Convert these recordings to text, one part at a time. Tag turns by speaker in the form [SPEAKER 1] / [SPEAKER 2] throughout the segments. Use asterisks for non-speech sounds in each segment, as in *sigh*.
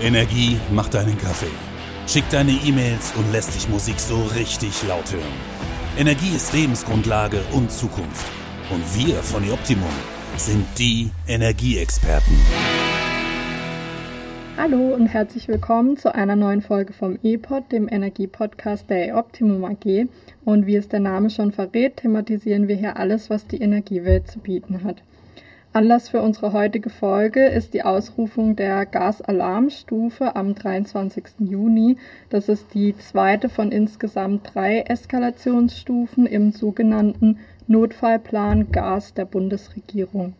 [SPEAKER 1] Energie macht deinen Kaffee, schickt deine E-Mails und lässt dich Musik so richtig laut hören. Energie ist Lebensgrundlage und Zukunft. Und wir von Optimum sind die Energieexperten.
[SPEAKER 2] Hallo und herzlich willkommen zu einer neuen Folge vom E-Pod, dem Energiepodcast der Optimum AG. Und wie es der Name schon verrät, thematisieren wir hier alles, was die Energiewelt zu bieten hat. Anlass für unsere heutige Folge ist die Ausrufung der Gasalarmstufe am 23. Juni. Das ist die zweite von insgesamt drei Eskalationsstufen im sogenannten Notfallplan Gas der Bundesregierung.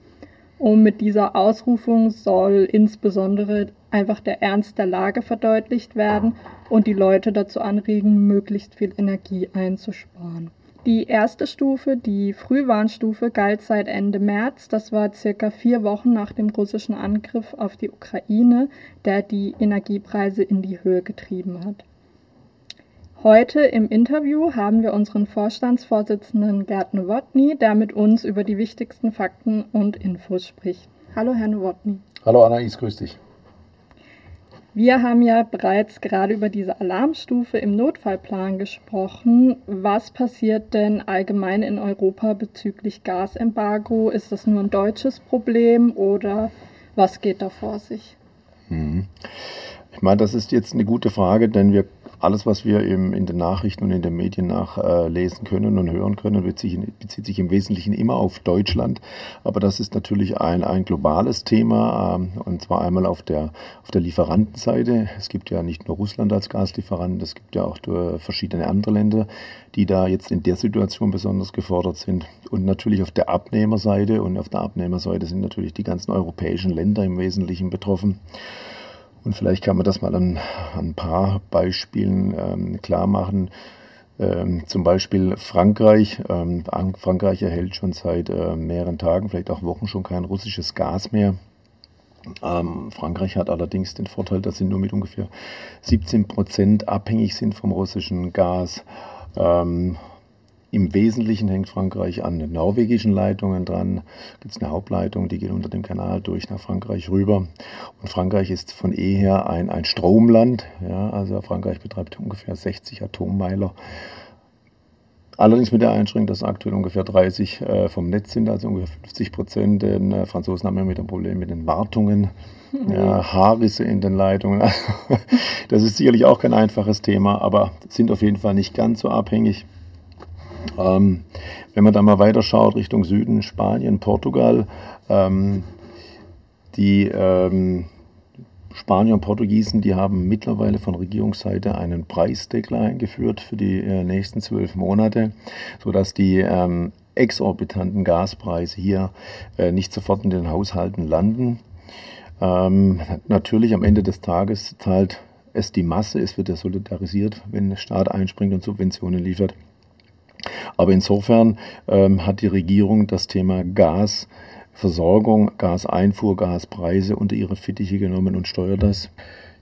[SPEAKER 2] Und mit dieser Ausrufung soll insbesondere einfach der Ernst der Lage verdeutlicht werden und die Leute dazu anregen, möglichst viel Energie einzusparen. Die erste Stufe, die Frühwarnstufe, galt seit Ende März. Das war circa vier Wochen nach dem russischen Angriff auf die Ukraine, der die Energiepreise in die Höhe getrieben hat. Heute im Interview haben wir unseren Vorstandsvorsitzenden Gerd Nowotny, der mit uns über die wichtigsten Fakten und Infos spricht. Hallo, Herr Nowotny.
[SPEAKER 3] Hallo, Anais, grüß dich.
[SPEAKER 2] Wir haben ja bereits gerade über diese Alarmstufe im Notfallplan gesprochen. Was passiert denn allgemein in Europa bezüglich Gasembargo? Ist das nur ein deutsches Problem oder was geht da vor sich?
[SPEAKER 3] Hm. Ich meine, das ist jetzt eine gute Frage, denn wir alles, was wir im, in den Nachrichten und in den Medien nachlesen äh, können und hören können, bezieht, bezieht, sich im Wesentlichen immer auf Deutschland. Aber das ist natürlich ein, ein globales Thema, ähm, und zwar einmal auf der, auf der Lieferantenseite. Es gibt ja nicht nur Russland als Gaslieferant, es gibt ja auch verschiedene andere Länder, die da jetzt in der Situation besonders gefordert sind. Und natürlich auf der Abnehmerseite. Und auf der Abnehmerseite sind natürlich die ganzen europäischen Länder im Wesentlichen betroffen. Und vielleicht kann man das mal an, an ein paar Beispielen ähm, klar machen. Ähm, zum Beispiel Frankreich. Ähm, Frankreich erhält schon seit äh, mehreren Tagen, vielleicht auch Wochen schon kein russisches Gas mehr. Ähm, Frankreich hat allerdings den Vorteil, dass sie nur mit ungefähr 17 Prozent abhängig sind vom russischen Gas. Im Wesentlichen hängt Frankreich an den norwegischen Leitungen dran. Gibt es eine Hauptleitung, die geht unter dem Kanal durch nach Frankreich rüber. Und Frankreich ist von eher ein, ein Stromland. Ja, also Frankreich betreibt ungefähr 60 Atommeiler. Allerdings mit der Einschränkung, dass aktuell ungefähr 30 äh, vom Netz sind, also ungefähr 50 Prozent. Den äh, Franzosen haben ja mit dem Problem mit den Wartungen, mhm. ja, Haarrisse in den Leitungen. *laughs* das ist sicherlich auch kein einfaches Thema, aber sind auf jeden Fall nicht ganz so abhängig. Ähm, wenn man da mal weiter schaut Richtung Süden, Spanien, Portugal, ähm, die ähm, Spanier und Portugiesen, die haben mittlerweile von Regierungsseite einen Preisdeckel eingeführt für die äh, nächsten zwölf Monate, sodass die ähm, exorbitanten Gaspreise hier äh, nicht sofort in den Haushalten landen. Ähm, natürlich am Ende des Tages zahlt es die Masse, es wird ja solidarisiert, wenn der Staat einspringt und Subventionen liefert. Aber insofern ähm, hat die Regierung das Thema Gasversorgung, Gaseinfuhr, Gaspreise unter ihre Fittiche genommen und steuert das.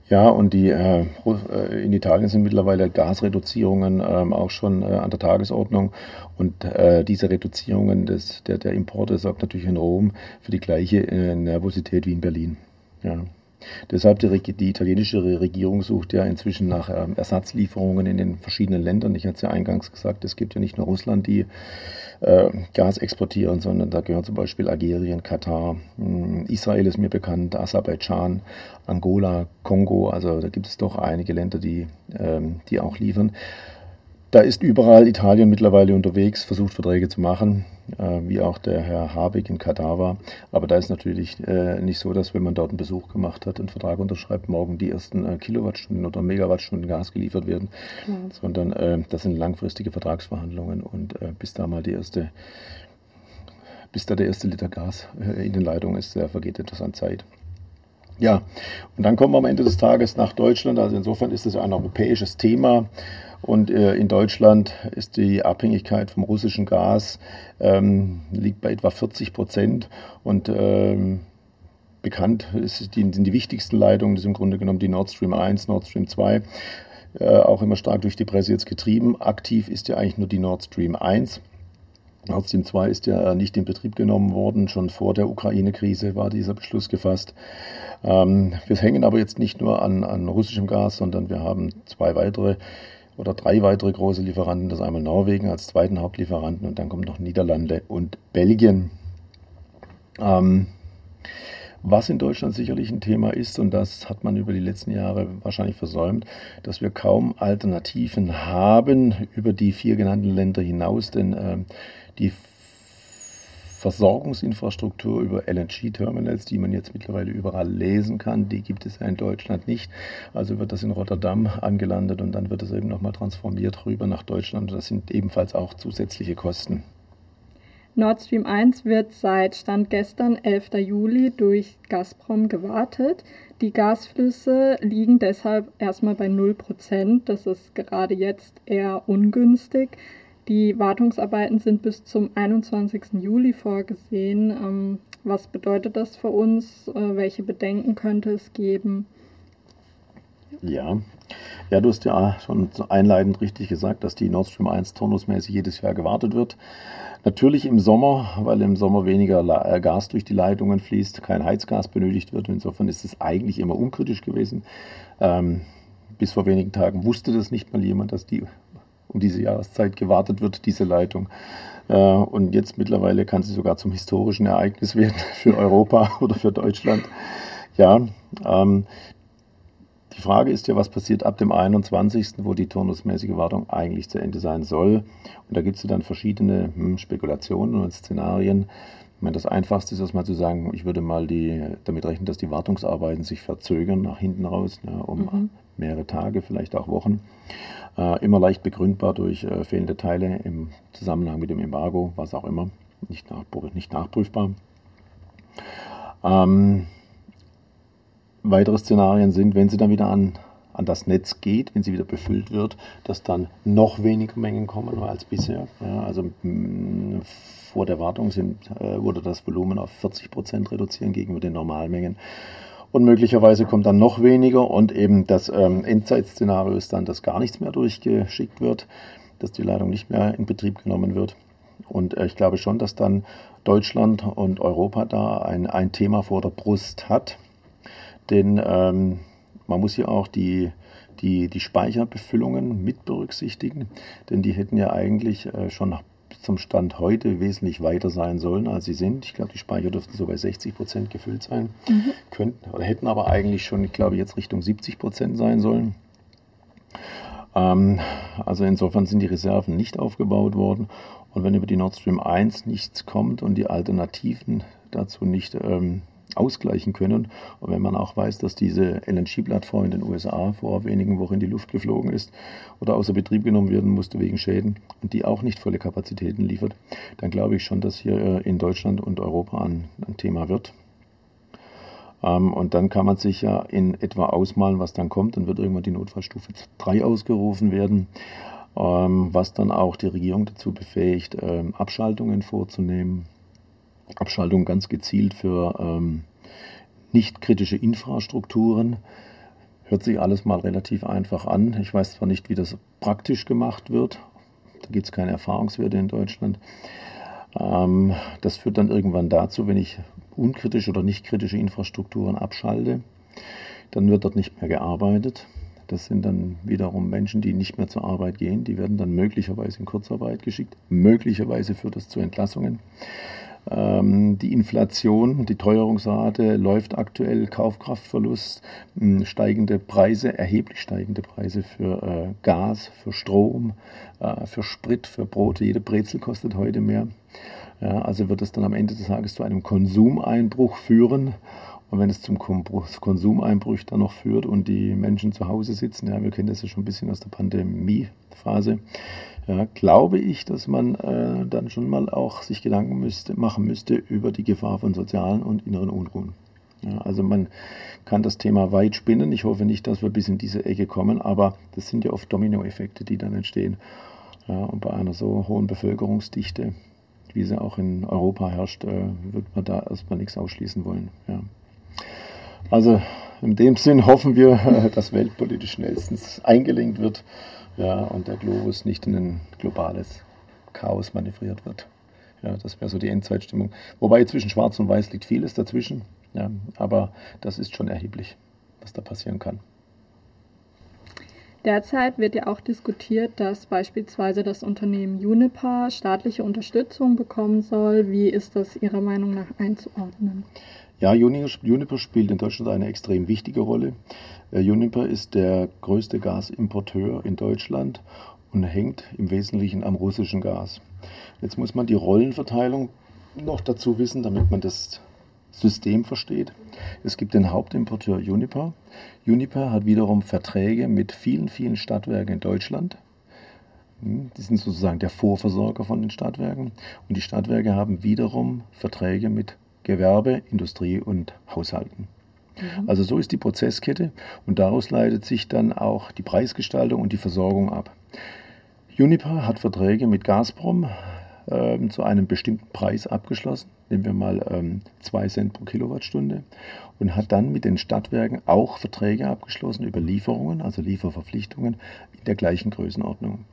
[SPEAKER 3] Ja, und die, äh, äh in Italien sind mittlerweile Gasreduzierungen ähm, auch schon äh, an der Tagesordnung. Und äh, diese Reduzierungen des, der, der Importe sorgt natürlich in Rom für die gleiche äh, Nervosität wie in Berlin. Ja. Deshalb die, die, italienische Regierung sucht ja inzwischen nach ähm, Ersatzlieferungen in den verschiedenen Ländern. Ich hatte es ja eingangs gesagt, es gibt ja nicht nur Russland, die äh, Gas exportieren, sondern da gehören zum Beispiel Algerien, Katar, hm, Israel ist mir bekannt, Aserbaidschan, Angola, Kongo. Also da gibt es doch einige Länder, die, ähm, die auch liefern. Da ist überall Italien mittlerweile unterwegs, versucht Verträge zu machen, äh, wie auch der Herr Habeck in Katar war. Aber da ist natürlich äh, nicht so, dass wenn man dort einen Besuch gemacht hat, einen Vertrag unterschreibt, morgen die ersten äh, Kilowattstunden oder Megawattstunden Gas geliefert werden, mhm. sondern äh, das sind langfristige Vertragsverhandlungen und äh, bis da mal die erste, bis da der erste Liter Gas äh, in den Leitungen ist, vergeht etwas an Zeit. Ja, und dann kommen wir am Ende des Tages nach Deutschland. Also insofern ist es ein europäisches Thema. Und äh, in Deutschland ist die Abhängigkeit vom russischen Gas ähm, liegt bei etwa 40 Prozent. Und ähm, bekannt ist die, sind die wichtigsten Leitungen, das ist im Grunde genommen die Nord Stream 1, Nord Stream 2. Äh, auch immer stark durch die Presse jetzt getrieben. Aktiv ist ja eigentlich nur die Nord Stream 1. Nord Stream 2 ist ja nicht in Betrieb genommen worden. Schon vor der Ukraine-Krise war dieser Beschluss gefasst. Ähm, wir hängen aber jetzt nicht nur an, an russischem Gas, sondern wir haben zwei weitere oder drei weitere große Lieferanten. Das einmal Norwegen als zweiten Hauptlieferanten und dann kommen noch Niederlande und Belgien. Ähm, was in Deutschland sicherlich ein Thema ist, und das hat man über die letzten Jahre wahrscheinlich versäumt, dass wir kaum Alternativen haben über die vier genannten Länder hinaus, denn äh, die Versorgungsinfrastruktur über LNG-Terminals, die man jetzt mittlerweile überall lesen kann, die gibt es ja in Deutschland nicht. Also wird das in Rotterdam angelandet und dann wird es eben nochmal transformiert rüber nach Deutschland. Das sind ebenfalls auch zusätzliche Kosten.
[SPEAKER 2] Nord Stream 1 wird seit Stand gestern, 11. Juli, durch Gazprom gewartet. Die Gasflüsse liegen deshalb erstmal bei 0%. Das ist gerade jetzt eher ungünstig. Die Wartungsarbeiten sind bis zum 21. Juli vorgesehen. Ähm, was bedeutet das für uns? Äh, welche Bedenken könnte es geben?
[SPEAKER 3] Ja. Ja, du hast ja schon einleitend richtig gesagt, dass die Nord Stream 1 turnusmäßig jedes Jahr gewartet wird. Natürlich im Sommer, weil im Sommer weniger äh, Gas durch die Leitungen fließt, kein Heizgas benötigt wird. Insofern ist es eigentlich immer unkritisch gewesen. Ähm, bis vor wenigen Tagen wusste das nicht mal jemand, dass die um diese Jahreszeit gewartet wird, diese Leitung. Äh, und jetzt mittlerweile kann sie sogar zum historischen Ereignis werden *laughs* für Europa oder für Deutschland. Ja, ähm, die Frage ist ja, was passiert ab dem 21., wo die turnusmäßige Wartung eigentlich zu Ende sein soll. Und da gibt es ja dann verschiedene hm, Spekulationen und Szenarien. Ich meine, das Einfachste ist erstmal zu sagen, ich würde mal die, damit rechnen, dass die Wartungsarbeiten sich verzögern nach hinten raus, ja, um mhm. mehrere Tage, vielleicht auch Wochen. Äh, immer leicht begründbar durch äh, fehlende Teile im Zusammenhang mit dem Embargo, was auch immer, nicht, nach, nicht nachprüfbar. Ähm, Weitere Szenarien sind, wenn sie dann wieder an, an das Netz geht, wenn sie wieder befüllt wird, dass dann noch weniger Mengen kommen als bisher. Ja, also vor der Wartung sind, äh, wurde das Volumen auf 40 Prozent reduzieren gegenüber den Normalmengen. Und möglicherweise kommt dann noch weniger und eben das ähm, Endzeitszenario ist dann, dass gar nichts mehr durchgeschickt wird, dass die Leitung nicht mehr in Betrieb genommen wird. Und äh, ich glaube schon, dass dann Deutschland und Europa da ein, ein Thema vor der Brust hat. Denn ähm, man muss ja auch die, die, die Speicherbefüllungen mit berücksichtigen, denn die hätten ja eigentlich äh, schon zum Stand heute wesentlich weiter sein sollen, als sie sind. Ich glaube, die Speicher dürften so bei 60 Prozent gefüllt sein, mhm. könnten oder hätten aber eigentlich schon, ich glaube, jetzt Richtung 70 Prozent sein sollen. Ähm, also insofern sind die Reserven nicht aufgebaut worden. Und wenn über die Nord Stream 1 nichts kommt und die Alternativen dazu nicht ähm, ausgleichen können. Und wenn man auch weiß, dass diese LNG-Plattform in den USA vor wenigen Wochen in die Luft geflogen ist oder außer Betrieb genommen werden musste wegen Schäden und die auch nicht volle Kapazitäten liefert, dann glaube ich schon, dass hier äh, in Deutschland und Europa ein, ein Thema wird. Ähm, und dann kann man sich ja in etwa ausmalen, was dann kommt. Dann wird irgendwann die Notfallstufe 3 ausgerufen werden, ähm, was dann auch die Regierung dazu befähigt, ähm, Abschaltungen vorzunehmen Abschaltung ganz gezielt für ähm, nicht kritische Infrastrukturen. Hört sich alles mal relativ einfach an. Ich weiß zwar nicht, wie das praktisch gemacht wird. Da gibt es keine Erfahrungswerte in Deutschland. Ähm, das führt dann irgendwann dazu, wenn ich unkritische oder nicht kritische Infrastrukturen abschalte, dann wird dort nicht mehr gearbeitet. Das sind dann wiederum Menschen, die nicht mehr zur Arbeit gehen. Die werden dann möglicherweise in Kurzarbeit geschickt. Möglicherweise führt das zu Entlassungen. Ähm, die Inflation, die Teuerungsrate läuft aktuell, Kaufkraftverlust, hm, steigende Preise, erheblich steigende Preise für äh, Gas, für Strom, äh, für Sprit, für Brote. Jede Brezel kostet heute mehr. Ja, also wird es dann am Ende des Tages zu einem Konsumeinbruch führen. Und wenn es zum Konsumeinbruch dann noch führt und die Menschen zu Hause sitzen, ja, wir kennen das ja schon ein bisschen aus der Pandemiephase, ja, glaube ich, dass man äh, dann schon mal auch sich Gedanken müsste, machen müsste über die Gefahr von sozialen und inneren Unruhen. Ja, also man kann das Thema weit spinnen. Ich hoffe nicht, dass wir bis in diese Ecke kommen, aber das sind ja oft Dominoeffekte, die dann entstehen. Ja, und bei einer so hohen Bevölkerungsdichte, wie sie auch in Europa herrscht, äh, wird man da erstmal nichts ausschließen wollen. Ja. Also in dem Sinn hoffen wir, *laughs* dass weltpolitisch schnellstens eingelenkt wird ja, und der Globus nicht in ein globales Chaos manövriert wird. Ja, das wäre so die Endzeitstimmung. Wobei zwischen Schwarz und Weiß liegt vieles dazwischen. Ja, aber das ist schon erheblich, was da passieren kann.
[SPEAKER 2] Derzeit wird ja auch diskutiert, dass beispielsweise das Unternehmen Juniper staatliche Unterstützung bekommen soll. Wie ist das Ihrer Meinung nach einzuordnen?
[SPEAKER 3] Ja, Juniper spielt in Deutschland eine extrem wichtige Rolle. Äh, Juniper ist der größte Gasimporteur in Deutschland und hängt im Wesentlichen am russischen Gas. Jetzt muss man die Rollenverteilung noch dazu wissen, damit man das System versteht. Es gibt den Hauptimporteur Juniper. Juniper hat wiederum Verträge mit vielen, vielen Stadtwerken in Deutschland. Hm, die sind sozusagen der Vorversorger von den Stadtwerken. Und die Stadtwerke haben wiederum Verträge mit Gewerbe, Industrie und Haushalten. Mhm. Also so ist die Prozesskette und daraus leitet sich dann auch die Preisgestaltung und die Versorgung ab. Juniper hat Verträge mit Gazprom ähm, zu einem bestimmten Preis abgeschlossen, nehmen wir mal 2 ähm, Cent pro Kilowattstunde, und hat dann mit den Stadtwerken auch Verträge abgeschlossen über Lieferungen, also Lieferverpflichtungen in der gleichen Größenordnung.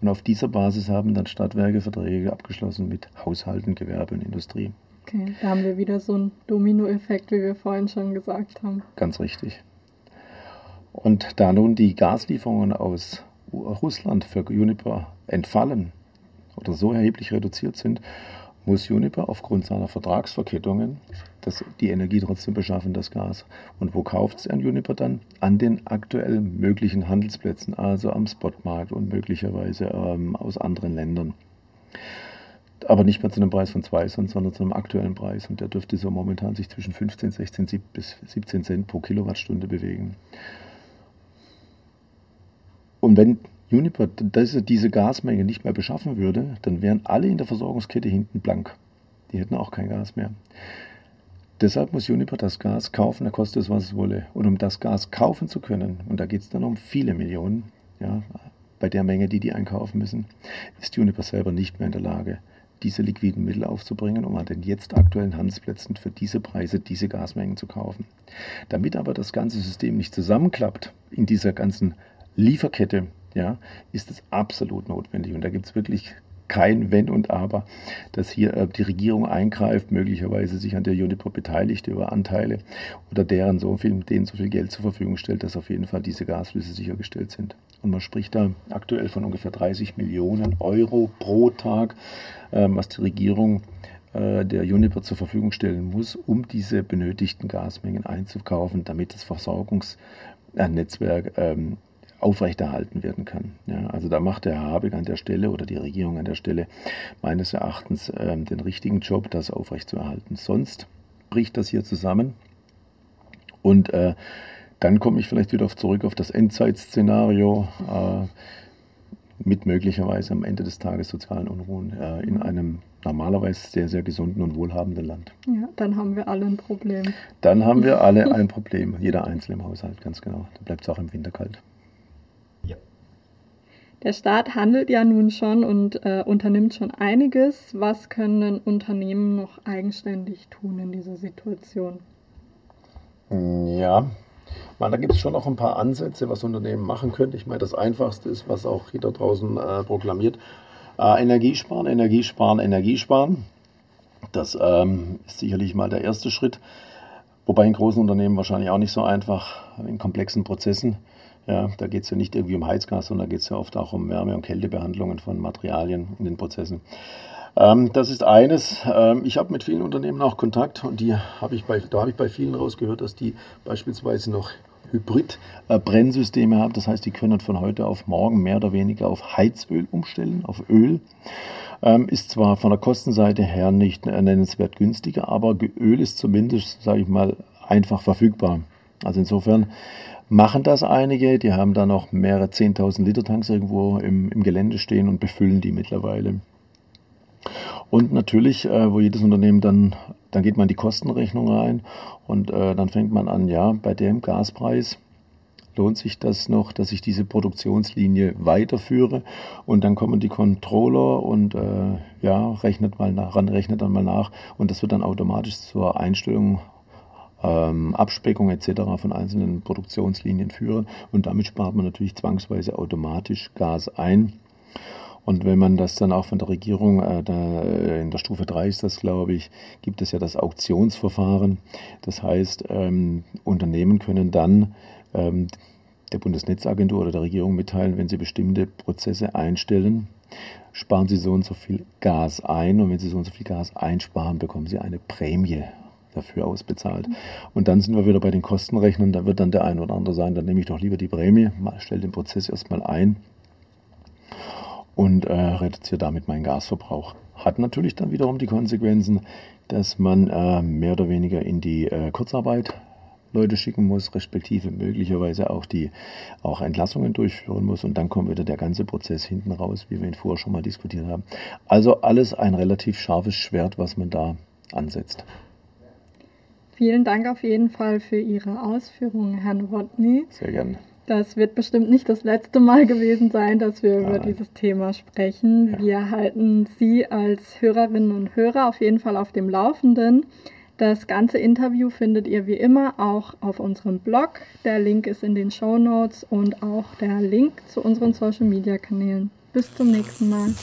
[SPEAKER 3] Und auf dieser Basis haben dann Stadtwerke Verträge abgeschlossen mit Haushalten, Gewerbe und Industrie.
[SPEAKER 2] Okay, da haben wir wieder so einen Dominoeffekt, wie wir vorhin schon gesagt haben.
[SPEAKER 3] Ganz richtig. Und da nun die Gaslieferungen aus Russland für Juniper entfallen oder so erheblich reduziert sind, muss Juniper aufgrund seiner Vertragsverkettungen das, die Energie trotzdem beschaffen, das Gas. Und wo kauft es an Juniper dann? An den aktuell möglichen Handelsplätzen, also am Spotmarkt und möglicherweise ähm, aus anderen Ländern aber nicht mehr zu einem Preis von 2 Cent, sondern zu einem aktuellen Preis. Und der dürfte so momentan sich zwischen 15, 16 bis 17 Cent pro Kilowattstunde bewegen. Und wenn Uniper diese, diese Gasmenge nicht mehr beschaffen würde, dann wären alle in der Versorgungskette hinten blank. Die hätten auch kein Gas mehr. Deshalb muss Uniper das Gas kaufen, da kostet es, was es wolle. Und um das Gas kaufen zu können, und da geht es dann um viele Millionen, ja, bei der Menge, die die einkaufen müssen, ist Uniper selber nicht mehr in der Lage, diese liquiden Mittel aufzubringen, um an den jetzt aktuellen Handelsplätzen für diese Preise diese Gasmengen zu kaufen. Damit aber das ganze System nicht zusammenklappt in dieser ganzen Lieferkette, ja, ist es absolut notwendig. Und da gibt es wirklich kein Wenn und Aber, dass hier äh, die Regierung eingreift, möglicherweise sich an der Uniper beteiligt über Anteile oder deren so viel, denen so viel Geld zur Verfügung stellt, dass auf jeden Fall diese Gasflüsse sichergestellt sind. Und man spricht da aktuell von ungefähr 30 Millionen Euro pro Tag, ähm, was die Regierung äh, der Uniper zur Verfügung stellen muss, um diese benötigten Gasmengen einzukaufen, damit das Versorgungsnetzwerk ähm, aufrechterhalten werden kann. Ja, also da macht der Herr Habeck an der Stelle oder die Regierung an der Stelle meines Erachtens ähm, den richtigen Job, das aufrechtzuerhalten. Sonst bricht das hier zusammen und äh, dann komme ich vielleicht wieder zurück auf das Endzeitszenario äh, mit möglicherweise am Ende des Tages sozialen Unruhen äh, in einem normalerweise sehr, sehr gesunden und wohlhabenden Land.
[SPEAKER 2] Ja, dann haben wir alle ein Problem.
[SPEAKER 3] Dann haben wir alle *laughs* ein Problem, jeder Einzelne im Haushalt, ganz genau. Da bleibt es auch im Winter kalt.
[SPEAKER 2] Der Staat handelt ja nun schon und äh, unternimmt schon einiges. Was können Unternehmen noch eigenständig tun in dieser Situation?
[SPEAKER 3] Ja, man, da gibt es schon noch ein paar Ansätze, was Unternehmen machen können. Ich meine, das Einfachste ist, was auch jeder draußen äh, proklamiert, äh, Energiesparen, Energiesparen, Energiesparen. Das ähm, ist sicherlich mal der erste Schritt. Wobei in großen Unternehmen wahrscheinlich auch nicht so einfach, in komplexen Prozessen. Ja, da geht es ja nicht irgendwie um Heizgas, sondern da geht es ja oft auch um Wärme- und Kältebehandlungen von Materialien in den Prozessen. Ähm, das ist eines. Ähm, ich habe mit vielen Unternehmen auch Kontakt und die habe ich bei, da habe ich bei vielen rausgehört, dass die beispielsweise noch Hybrid-Brennsysteme haben. Das heißt, die können von heute auf morgen mehr oder weniger auf Heizöl umstellen, auf Öl. Ähm, ist zwar von der Kostenseite her nicht nennenswert günstiger, aber Öl ist zumindest, sage ich mal, einfach verfügbar. Also insofern machen das einige. Die haben da noch mehrere 10.000 Liter Tanks irgendwo im, im Gelände stehen und befüllen die mittlerweile. Und natürlich, äh, wo jedes Unternehmen dann, dann geht man die Kostenrechnung rein und äh, dann fängt man an, ja, bei dem Gaspreis lohnt sich das noch, dass ich diese Produktionslinie weiterführe und dann kommen die Controller und äh, ja, rechnet mal nach, rechnet dann mal nach und das wird dann automatisch zur Einstellung ähm, Abspeckung etc. von einzelnen Produktionslinien führen und damit spart man natürlich zwangsweise automatisch Gas ein. Und wenn man das dann auch von der Regierung, äh, da, äh, in der Stufe 3 ist das, glaube ich, gibt es ja das Auktionsverfahren. Das heißt, ähm, Unternehmen können dann ähm, der Bundesnetzagentur oder der Regierung mitteilen, wenn sie bestimmte Prozesse einstellen, sparen sie so und so viel Gas ein und wenn sie so und so viel Gas einsparen, bekommen sie eine Prämie dafür ausbezahlt. Und dann sind wir wieder bei den Kostenrechnern, da wird dann der ein oder andere sagen, dann nehme ich doch lieber die Prämie, stelle den Prozess erstmal ein und äh, reduziere damit meinen Gasverbrauch. Hat natürlich dann wiederum die Konsequenzen, dass man äh, mehr oder weniger in die äh, Kurzarbeit Leute schicken muss, respektive möglicherweise auch die auch Entlassungen durchführen muss und dann kommt wieder der ganze Prozess hinten raus, wie wir ihn vorher schon mal diskutiert haben. Also alles ein relativ scharfes Schwert, was man da ansetzt.
[SPEAKER 2] Vielen Dank auf jeden Fall für Ihre Ausführungen, Herrn Rodney.
[SPEAKER 3] Sehr gerne.
[SPEAKER 2] Das wird bestimmt nicht das letzte Mal gewesen sein, dass wir über dieses Thema sprechen. Wir halten Sie als Hörerinnen und Hörer auf jeden Fall auf dem Laufenden. Das ganze Interview findet ihr wie immer auch auf unserem Blog. Der Link ist in den Show Notes und auch der Link zu unseren Social Media Kanälen. Bis zum nächsten Mal.